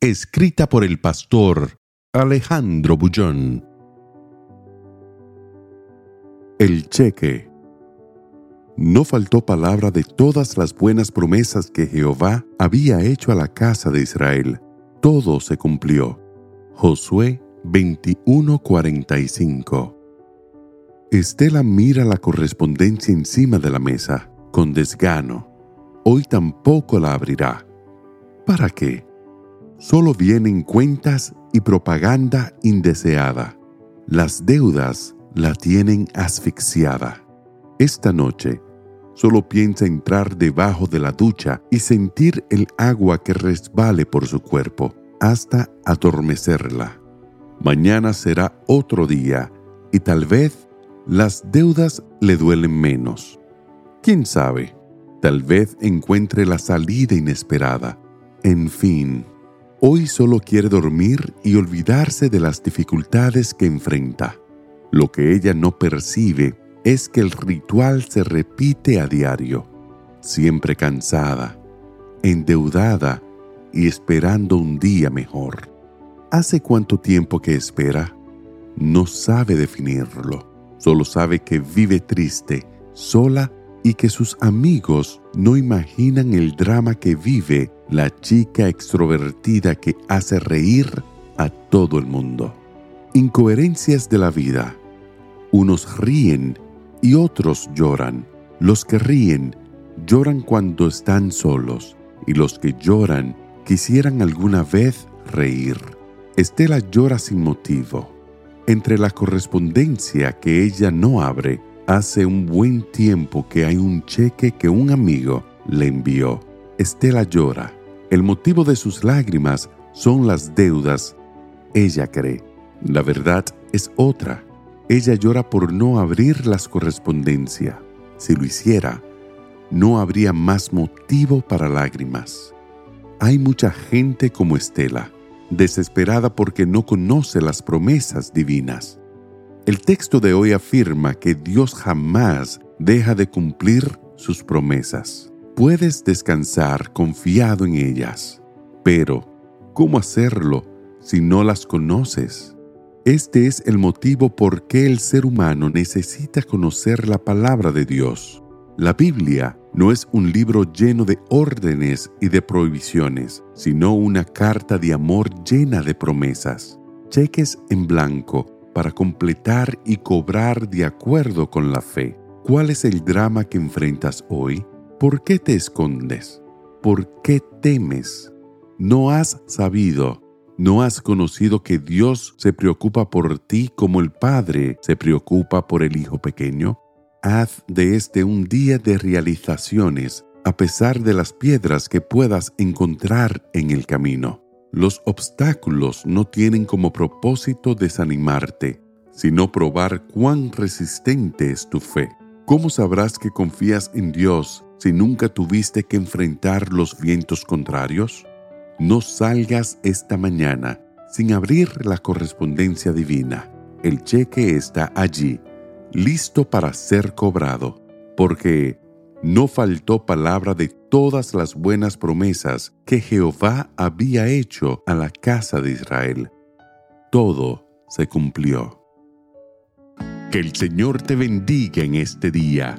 Escrita por el pastor Alejandro Bullón. El cheque. No faltó palabra de todas las buenas promesas que Jehová había hecho a la casa de Israel. Todo se cumplió. Josué 21:45. Estela mira la correspondencia encima de la mesa, con desgano. Hoy tampoco la abrirá. ¿Para qué? Solo vienen cuentas y propaganda indeseada. Las deudas la tienen asfixiada. Esta noche, solo piensa entrar debajo de la ducha y sentir el agua que resbale por su cuerpo hasta adormecerla. Mañana será otro día y tal vez las deudas le duelen menos. ¿Quién sabe? Tal vez encuentre la salida inesperada. En fin, hoy solo quiere dormir y olvidarse de las dificultades que enfrenta. Lo que ella no percibe es que el ritual se repite a diario, siempre cansada, endeudada y esperando un día mejor. ¿Hace cuánto tiempo que espera? No sabe definirlo, solo sabe que vive triste, sola y que sus amigos no imaginan el drama que vive la chica extrovertida que hace reír a todo el mundo. Incoherencias de la vida. Unos ríen y otros lloran. Los que ríen lloran cuando están solos y los que lloran quisieran alguna vez reír. Estela llora sin motivo. Entre la correspondencia que ella no abre, hace un buen tiempo que hay un cheque que un amigo le envió. Estela llora. El motivo de sus lágrimas son las deudas. Ella cree. La verdad es otra. Ella llora por no abrir las correspondencias. Si lo hiciera, no habría más motivo para lágrimas. Hay mucha gente como Estela, desesperada porque no conoce las promesas divinas. El texto de hoy afirma que Dios jamás deja de cumplir sus promesas. Puedes descansar confiado en ellas, pero ¿cómo hacerlo si no las conoces? Este es el motivo por qué el ser humano necesita conocer la palabra de Dios. La Biblia no es un libro lleno de órdenes y de prohibiciones, sino una carta de amor llena de promesas, cheques en blanco para completar y cobrar de acuerdo con la fe. ¿Cuál es el drama que enfrentas hoy? ¿Por qué te escondes? ¿Por qué temes? ¿No has sabido ¿No has conocido que Dios se preocupa por ti como el Padre se preocupa por el Hijo pequeño? Haz de este un día de realizaciones a pesar de las piedras que puedas encontrar en el camino. Los obstáculos no tienen como propósito desanimarte, sino probar cuán resistente es tu fe. ¿Cómo sabrás que confías en Dios si nunca tuviste que enfrentar los vientos contrarios? No salgas esta mañana sin abrir la correspondencia divina. El cheque está allí, listo para ser cobrado, porque no faltó palabra de todas las buenas promesas que Jehová había hecho a la casa de Israel. Todo se cumplió. Que el Señor te bendiga en este día.